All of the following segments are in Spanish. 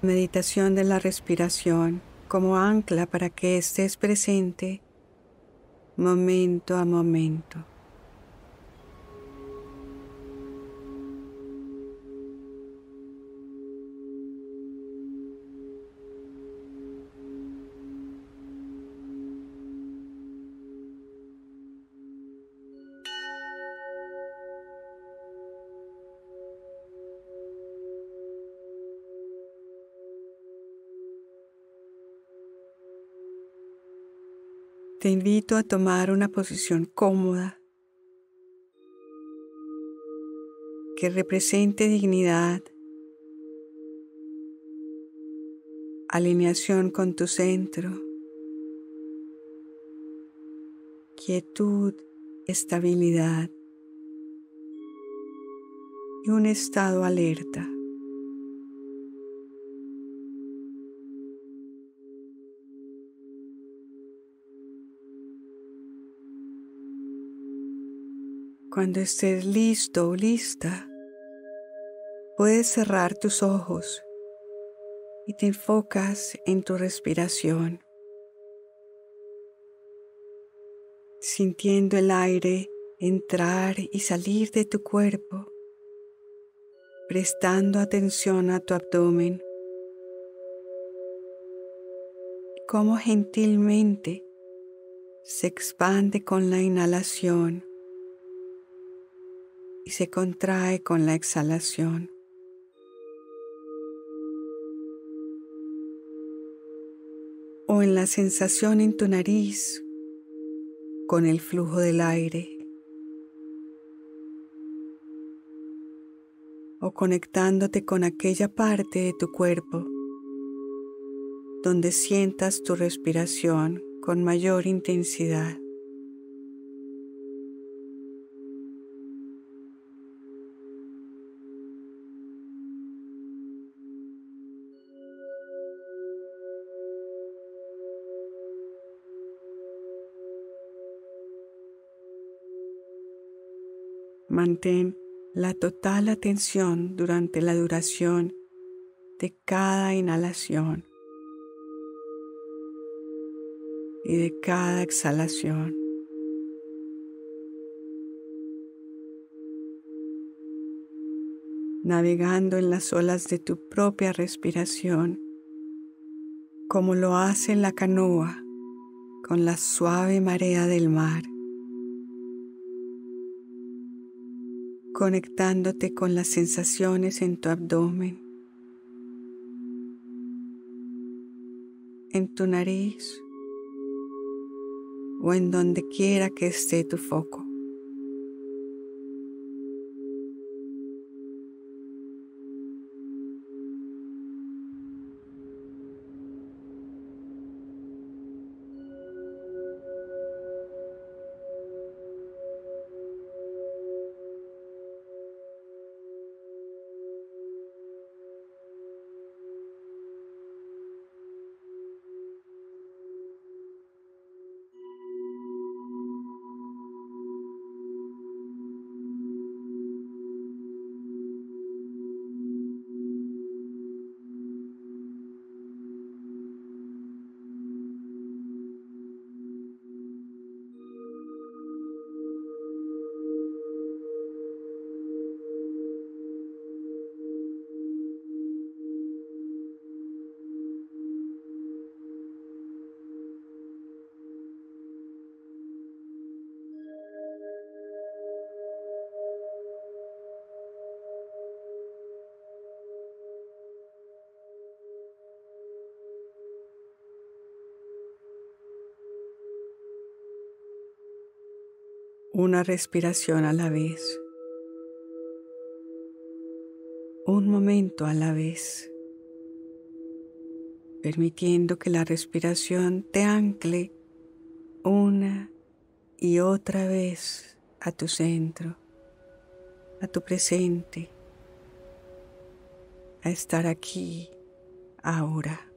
Meditación de la respiración como ancla para que estés presente momento a momento. Te invito a tomar una posición cómoda que represente dignidad, alineación con tu centro, quietud, estabilidad y un estado alerta. Cuando estés listo o lista, puedes cerrar tus ojos y te enfocas en tu respiración, sintiendo el aire entrar y salir de tu cuerpo, prestando atención a tu abdomen, cómo gentilmente se expande con la inhalación y se contrae con la exhalación. O en la sensación en tu nariz con el flujo del aire. O conectándote con aquella parte de tu cuerpo donde sientas tu respiración con mayor intensidad. Mantén la total atención durante la duración de cada inhalación y de cada exhalación. Navegando en las olas de tu propia respiración, como lo hace la canoa con la suave marea del mar. Conectándote con las sensaciones en tu abdomen, en tu nariz o en donde quiera que esté tu foco. Una respiración a la vez, un momento a la vez, permitiendo que la respiración te ancle una y otra vez a tu centro, a tu presente, a estar aquí, ahora.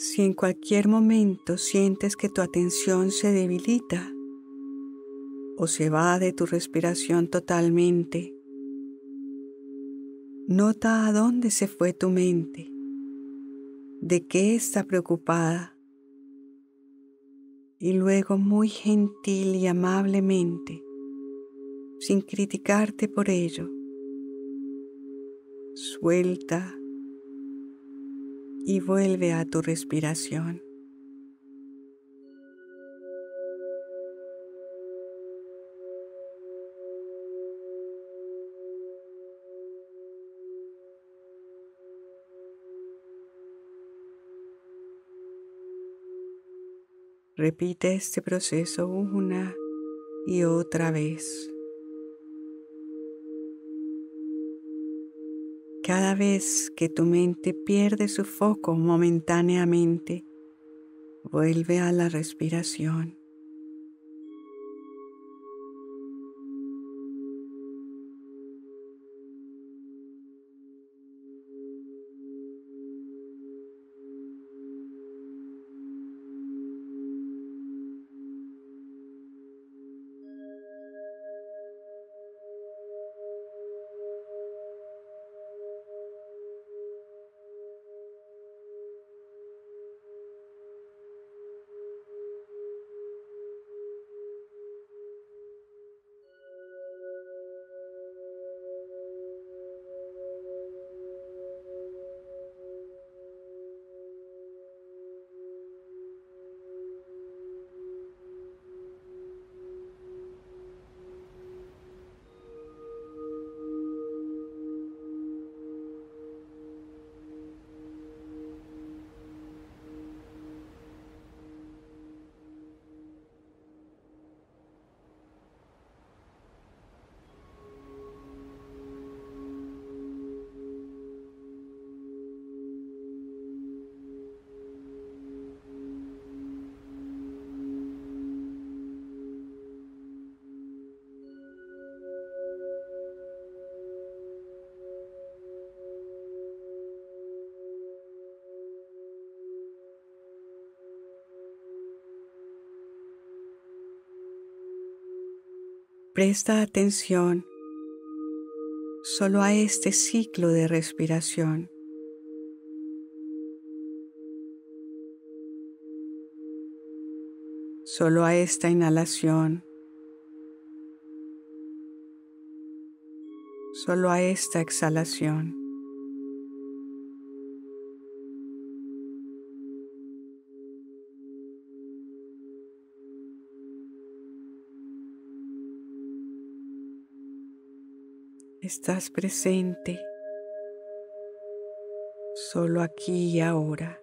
Si en cualquier momento sientes que tu atención se debilita o se va de tu respiración totalmente, nota a dónde se fue tu mente, de qué está preocupada y luego muy gentil y amablemente, sin criticarte por ello, suelta y vuelve a tu respiración. Repite este proceso una y otra vez. Cada vez que tu mente pierde su foco momentáneamente, vuelve a la respiración. Presta atención solo a este ciclo de respiración. Solo a esta inhalación. Solo a esta exhalación. Estás presente solo aquí y ahora.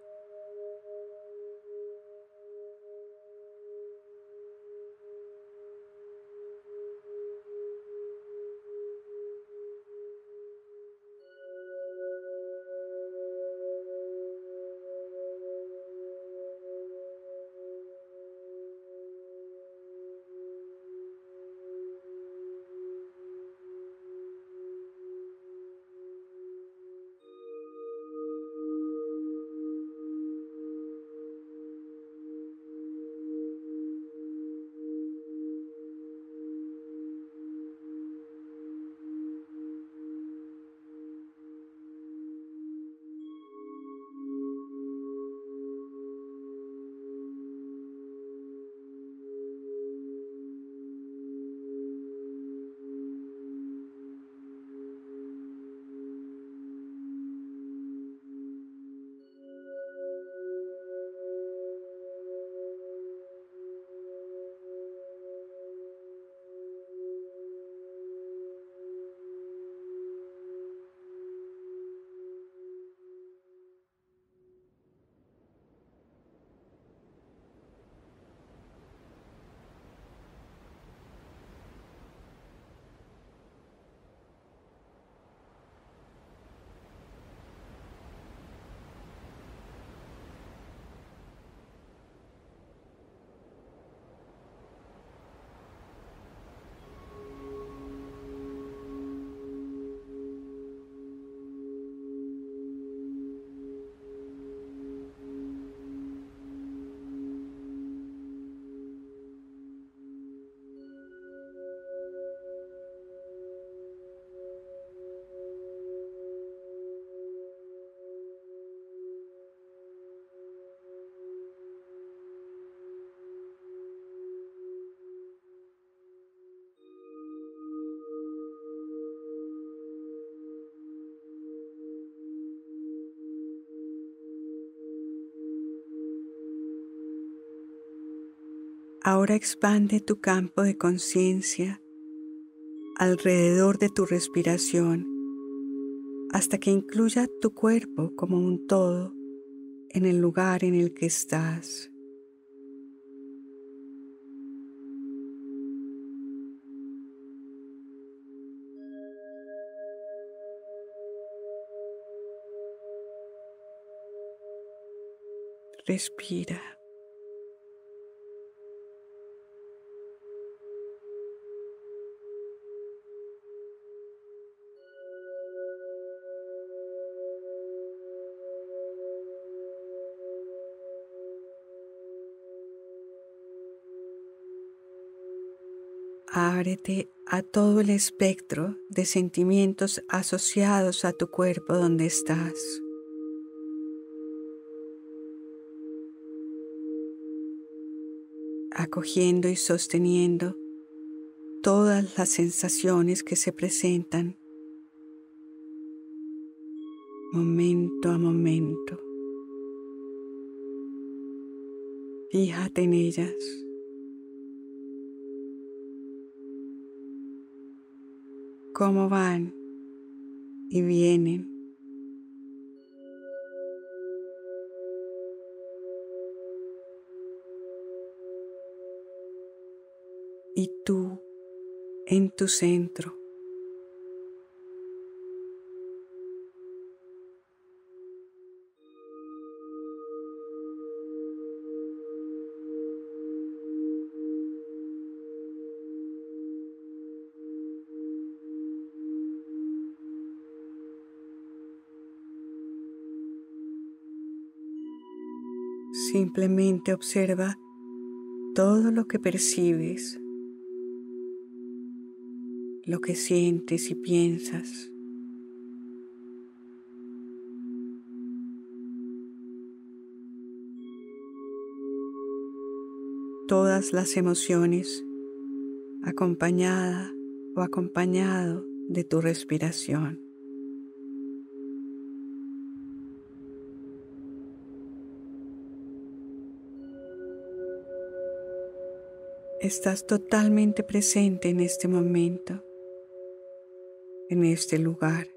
Ahora expande tu campo de conciencia alrededor de tu respiración hasta que incluya tu cuerpo como un todo en el lugar en el que estás. Respira. A todo el espectro de sentimientos asociados a tu cuerpo donde estás. acogiendo y sosteniendo todas las sensaciones que se presentan momento a momento. Fíjate en ellas. Cómo van y vienen. y tú en tu centro. Simplemente observa todo lo que percibes lo que sientes y piensas. Todas las emociones acompañada o acompañado de tu respiración. Estás totalmente presente en este momento en este lugar.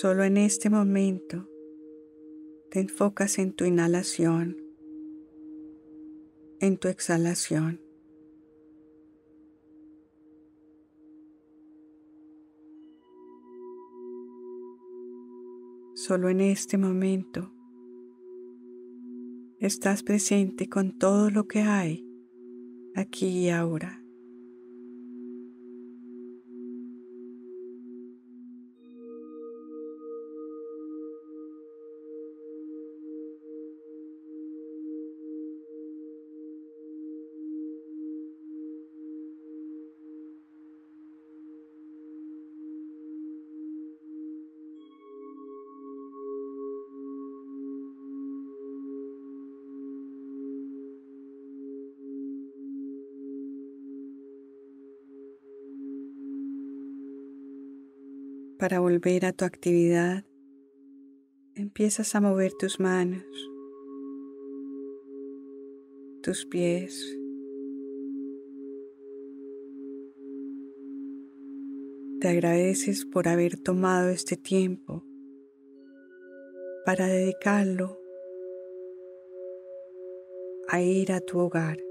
Solo en este momento te enfocas en tu inhalación, en tu exhalación. Solo en este momento estás presente con todo lo que hay aquí y ahora. Para volver a tu actividad, empiezas a mover tus manos, tus pies, te agradeces por haber tomado este tiempo para dedicarlo a ir a tu hogar,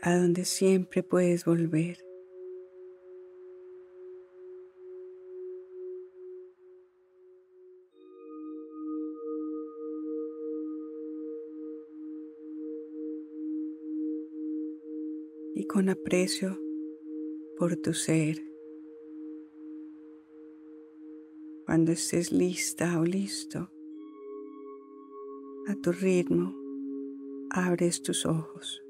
a donde siempre puedes volver. Con aprecio por tu ser. Cuando estés lista o listo, a tu ritmo, abres tus ojos.